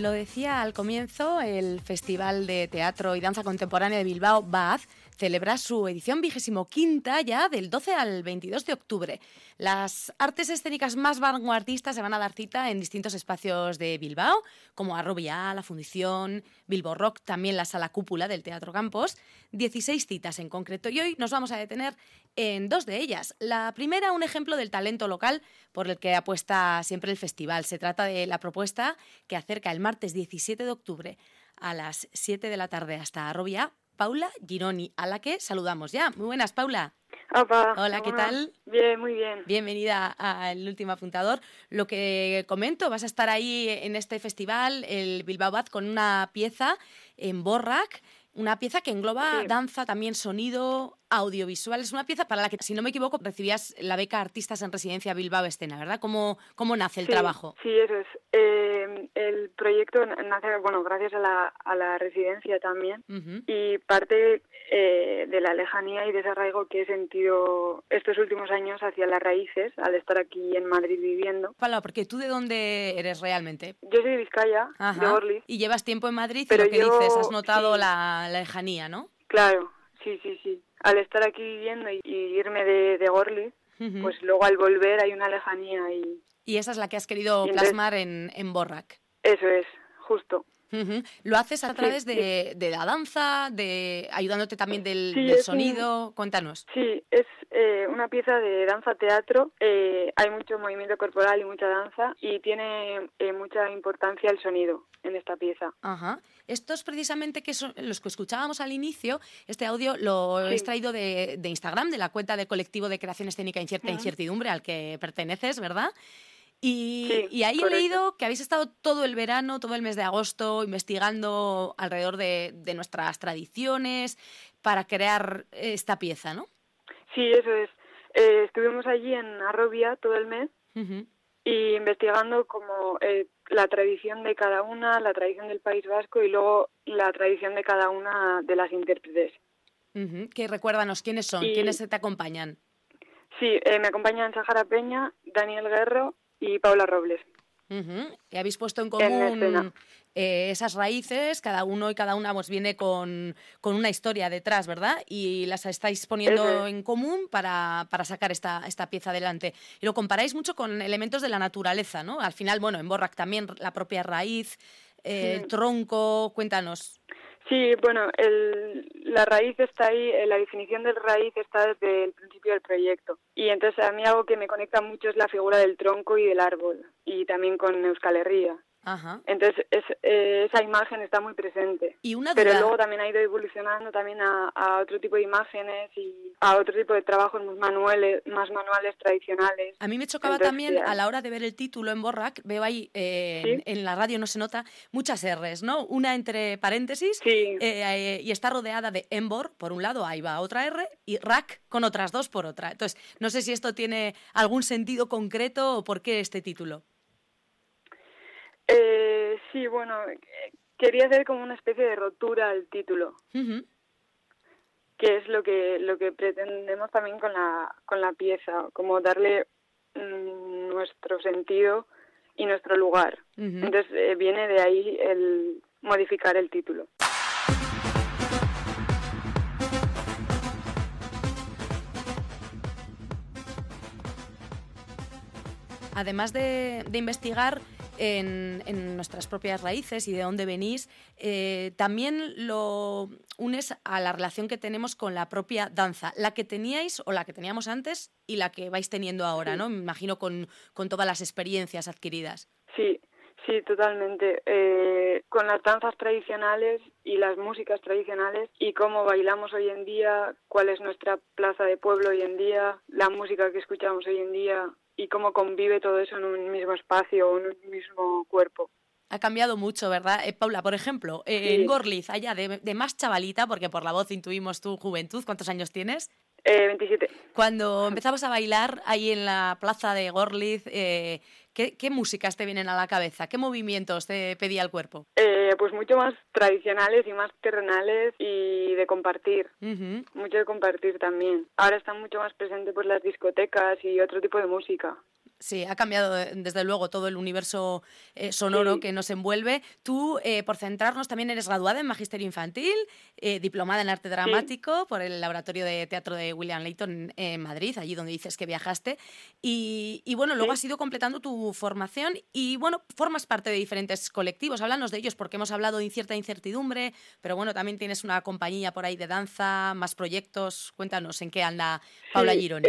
Lo decía al comienzo, el Festival de Teatro y Danza Contemporánea de Bilbao, BAZ, celebra su edición vigésimo quinta ya del 12 al 22 de octubre. Las artes escénicas más vanguardistas se van a dar cita en distintos espacios de Bilbao, como Arrobia, la Fundición, Bilbo Rock, también la Sala Cúpula del Teatro Campos. 16 citas en concreto y hoy nos vamos a detener en dos de ellas. La primera, un ejemplo del talento local por el que apuesta siempre el festival. Se trata de la propuesta que acerca el martes 17 de octubre a las 7 de la tarde hasta Arrobia Paula Gironi, a la que saludamos ya. Muy buenas, Paula. Hola, ¿qué tal? Bien, muy bien. Bienvenida al último apuntador. Lo que comento, vas a estar ahí en este festival, el Bilbao Bad, con una pieza en Borrac una pieza que engloba danza, también sonido, audiovisual. Es una pieza para la que, si no me equivoco, recibías la beca Artistas en Residencia Bilbao Escena, ¿verdad? ¿Cómo, cómo nace el trabajo? Sí, eso es. Eh, el proyecto nace, bueno, gracias a la, a la residencia también. Y parte eh, de la lejanía y desarraigo que he sentido estos últimos años hacia las raíces al estar aquí en Madrid viviendo. Paula, porque tú de dónde eres realmente? Yo soy de Vizcaya, de Orly. Y llevas tiempo en Madrid Pero y lo que dices, has notado la, lejanía, ¿no? Claro, sí, sí, sí. Al estar aquí viviendo y, irme de, de Gorli, pues luego al volver hay una lejanía y... Y esa es la que has querido plasmar en, en Borrac. Eso es, justo. ¿Lo haces a través de, la danza, de ayudándote también del, sonido? Cuéntanos. Sí, es eh, una pieza de danza-teatro. Eh, hay mucho movimiento corporal y mucha danza y tiene eh, mucha importancia el sonido en esta pieza. Ajá. Estos precisamente que son los que escuchábamos al inicio, este audio lo he extraído de, Instagram, de la cuenta del colectivo de creación escénica Incierta e Incertidumbre al que perteneces, ¿verdad? Y, ahí he leído que habéis estado todo el verano, todo el mes de agosto, investigando alrededor de, nuestras tradiciones para crear esta pieza, ¿no? Sí, eso es. Eh, estuvimos allí en Arrobia todo el mes y investigando como eh, la tradición de cada una, la tradición del País Vasco y luego la tradición de cada una de las intérpretes. Que recuérdanos quiénes son, quiénes te acompañan. Sí, eh, me acompañan Sahara Peña, Daniel Guerro y Paula Robles. Y habéis puesto en común eh, esas raíces, cada uno y cada una pues, viene con, una historia detrás, ¿verdad? Y las estáis poniendo en común para, sacar esta, esta pieza adelante. Y lo comparáis mucho con elementos de la naturaleza, ¿no? Al final, bueno, en Borrac también la propia raíz, eh, el tronco, cuéntanos. Sí, bueno, el, la raíz está ahí, eh, la definición de raíz está desde el principio del proyecto. Y entonces a mí algo que me conecta mucho es la figura del tronco y del árbol, y también con Euskal Herria. Entonces eh, esa imagen está muy presente. ¿Y una Pero luego también ha ido evolucionando también a, otro tipo de imágenes y a otro tipo de trabajos más manuales, más manuales tradicionales. A mí me chocaba también a la hora de ver el título en Borrac, veo ahí eh, en, la radio no se nota muchas R's, ¿no? Una entre paréntesis eh, y está rodeada de Embor, por un lado, ahí va otra R, y Rack con otras dos por otra. Entonces, no sé si esto tiene algún sentido concreto o por qué este título. Eh, sí, bueno, quería hacer como una especie de rotura al título, que es lo que lo que pretendemos también con la con la pieza, como darle mm, nuestro sentido y nuestro lugar. Entonces eh, viene de ahí el modificar el título. Además de, de investigar, en, nuestras propias raíces y de dónde venís, eh, también lo unes a la relación que tenemos con la propia danza, la que teníais o la que teníamos antes y la que vais teniendo ahora, ¿no? Me imagino con, todas las experiencias adquiridas. Sí, Sí, totalmente. Eh, con las danzas tradicionales y las músicas tradicionales y cómo bailamos hoy en día, cuál es nuestra plaza de pueblo hoy en día, la música que escuchamos hoy en día, y cómo convive todo eso en un mismo espacio en un mismo cuerpo. Ha cambiado mucho, ¿verdad? Eh, Paula, por ejemplo, eh, en Gorliz, allá de, más chavalita, porque por la voz intuimos tu juventud, ¿cuántos años tienes? Eh, 27. Cuando empezamos a bailar ahí en la plaza de Gorliz, eh, ¿qué, músicas te vienen a la cabeza? ¿Qué movimientos te pedía el cuerpo? Eh, pues mucho más tradicionales y más terrenales y de compartir. Mucho de compartir también. Ahora están mucho más presentes pues las discotecas y otro tipo de música. Sí, ha cambiado eh, desde luego todo el universo eh, sonoro que nos envuelve. Tú, eh, por centrarnos, también eres graduada en Magisterio Infantil, diplomada en Arte Dramático por el Laboratorio de Teatro de William Layton en Madrid, allí donde dices que viajaste. Y, bueno, luego has ido completando tu formación y bueno, formas parte de diferentes colectivos. Háblanos de ellos porque hemos hablado de incierta incertidumbre, pero bueno, también tienes una compañía por ahí de danza, más proyectos. Cuéntanos en qué anda Paula Gironi.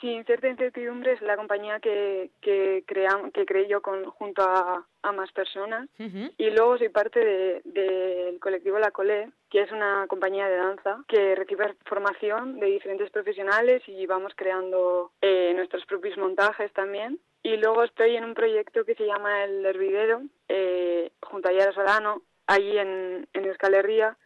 Sí, Incierta Incertidumbre es la compañía que, que, que creé yo con, junto a, más personas. Y luego soy parte del colectivo La Colé, que es una compañía de danza que recibe formación de diferentes profesionales y vamos creando eh, nuestros propios montajes también. Y luego estoy en un proyecto que se llama El Hervidero, eh, junto a Yara Solano, allí en, en Euskal Herria,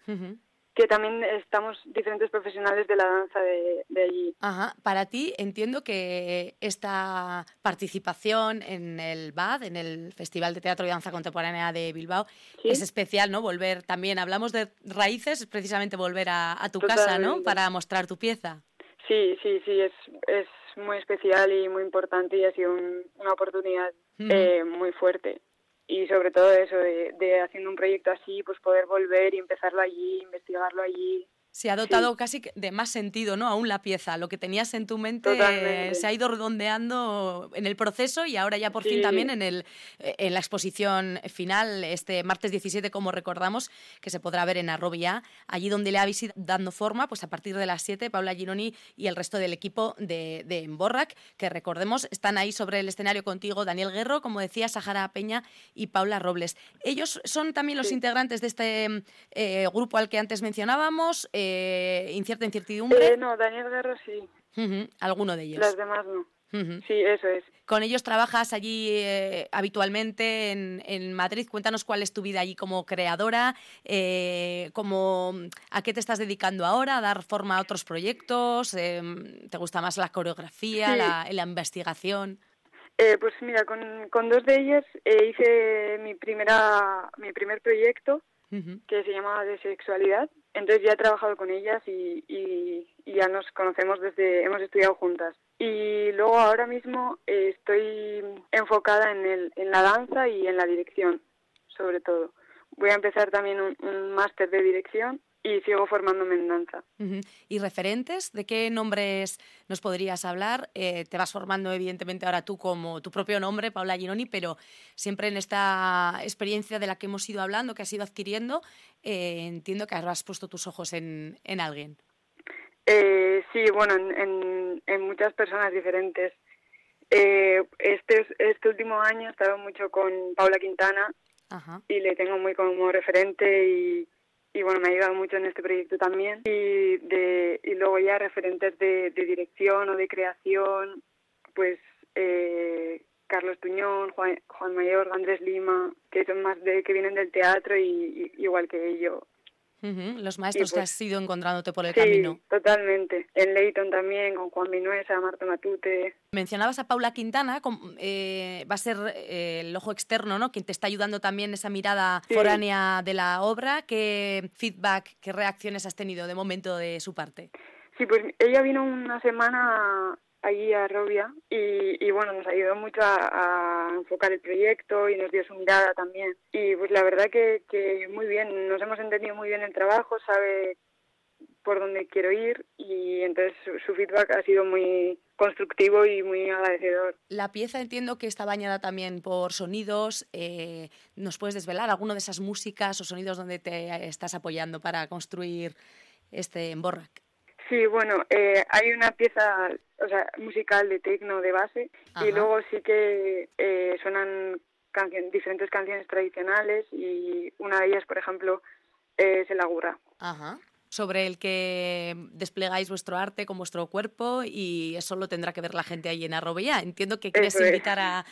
que también estamos diferentes profesionales de la danza de, allí. Ajá. Para ti entiendo que esta participación en el BAD, en el Festival de Teatro y Danza Contemporánea de Bilbao, es especial, ¿no? Volver también, hablamos de raíces, precisamente volver a, tu casa, ¿no? Para mostrar tu pieza. Sí, sí, sí, es, es muy especial y muy importante y ha sido una oportunidad eh, muy fuerte y sobre todo eso de, haciendo un proyecto así pues poder volver y empezarlo allí investigarlo allí se ha dotado casi de más sentido, ¿no? Aún la pieza. Lo que tenías en tu mente se ha ido redondeando en el proceso y ahora ya por fin también en, el, en la exposición final, este martes 17, como recordamos, que se podrá ver en Arrobia, allí donde le habéis ido dando forma, pues a partir de las 7, Paula Gironi y el resto del equipo de, de Emborrac, que recordemos, están ahí sobre el escenario contigo Daniel Guerro, como decía, Sahara Peña y Paula Robles. Ellos son también los integrantes de este eh, grupo al que antes mencionábamos. Eh, eh, incierta incertidumbre. Eh, no, Daniel Guerra sí. Alguno de ellos. Las demás no. Sí, eso es. Con ellos trabajas allí eh, habitualmente en, Madrid. Cuéntanos cuál es tu vida allí como creadora, como, a qué te estás dedicando ahora, a dar forma a otros proyectos, te gusta más la coreografía, la, investigación. pues mira, con, con, dos de ellas hice mi primera mi primer proyecto que se llama De Sexualidad. Entonces ya he trabajado con ellas y, y, ya nos conocemos desde, hemos estudiado juntas. Y luego ahora mismo estoy enfocada en, el, en la danza y en la dirección, sobre todo. Voy a empezar también un máster de dirección y sigo formándome en danza. ¿Y referentes? ¿De qué nombres nos podrías hablar? Eh, te vas formando evidentemente ahora tú como tu propio nombre, Paula Gironi, pero siempre en esta experiencia de la que hemos ido hablando, que has ido adquiriendo, eh, entiendo que has puesto tus ojos en, en alguien. Eh, sí, bueno, en, en, muchas personas diferentes. este, este último año he estado mucho con Paula Quintana y le tengo muy como referente y y bueno, me ha ayudado mucho en este proyecto también. Y, de, y luego ya referentes de, dirección o de creación, pues eh, Carlos Tuñón, Juan, Juan Mayor, Andrés Lima, que son más de que vienen del teatro y, igual que yo, los maestros que pues has ido encontrándote por el sí, camino. totalmente. En Leighton también, con Juan Minuesa, Marta Matute. Mencionabas a Paula Quintana, eh, va a ser eh, el ojo externo, ¿no? Quien te está ayudando también esa mirada foránea de la obra. ¿Qué feedback, qué reacciones has tenido de momento de su parte? Sí, pues ella vino una semana allí a Robia y, y, bueno, nos ayudó mucho a, enfocar el proyecto y nos dio su mirada también. Y pues la verdad que, que muy bien, nos hemos entendido muy bien el trabajo, sabe por dónde quiero ir y entonces su, feedback ha sido muy constructivo y muy agradecedor. La pieza entiendo que está bañada también por sonidos. Eh, ¿Nos puedes desvelar alguna de esas músicas o sonidos donde te estás apoyando para construir este Emborrac? Sí, bueno, eh, hay una pieza o sea, musical de tecno de base y luego sí que eh, suenan diferentes canciones tradicionales y una de ellas, por ejemplo, es el agurra. Ajá sobre el que desplegáis vuestro arte con vuestro cuerpo y eso lo tendrá que ver la gente ahí en Arrobella. Entiendo que quieres invitar a,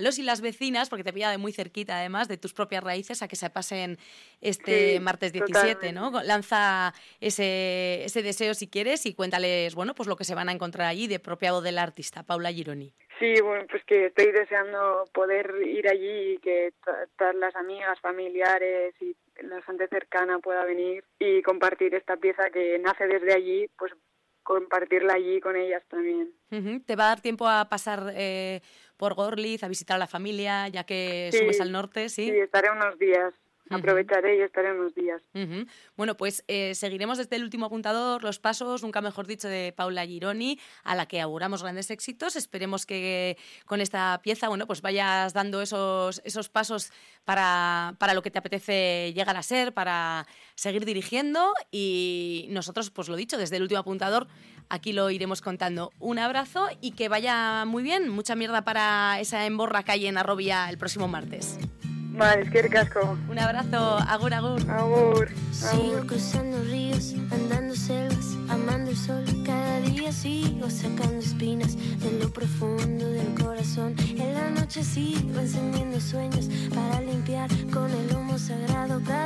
los y las vecinas, porque te pilla de muy cerquita además, de tus propias raíces, a que se pasen este martes 17, ¿no? Lanza ese, ese deseo si quieres y cuéntales, bueno, pues lo que se van a encontrar allí de propiado del artista, Paula Gironi. Sí, bueno, pues que estoy deseando poder ir allí y que todas las amigas, familiares y la gente cercana pueda venir y compartir esta pieza que nace desde allí, pues compartirla allí con ellas también. ¿Te va a dar tiempo a pasar eh, por Gorlitz, a visitar a la familia, ya que subes al norte? Sí, sí estaré unos días. Aprovecharé y estaré unos días. Bueno, pues eh, seguiremos desde el último apuntador los pasos, nunca mejor dicho, de Paula Gironi, a la que auguramos grandes éxitos. Esperemos que con esta pieza, bueno, pues vayas dando esos, esos pasos para, para lo que te apetece llegar a ser, para seguir dirigiendo. Y nosotros, pues lo dicho, desde el último apuntador, aquí lo iremos contando. Un abrazo y que vaya muy bien. Mucha mierda para esa emborra calle en Arrobia el próximo martes. Vale, es que casco. Un abrazo, agur, agur. Agur. Sigo cruzando ríos, andando selvas, amando el sol. Cada día sigo sacando espinas de lo profundo del corazón. En la noche sigo encendiendo sueños para limpiar con el humo sagrado cada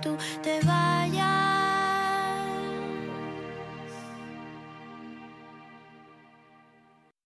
tout.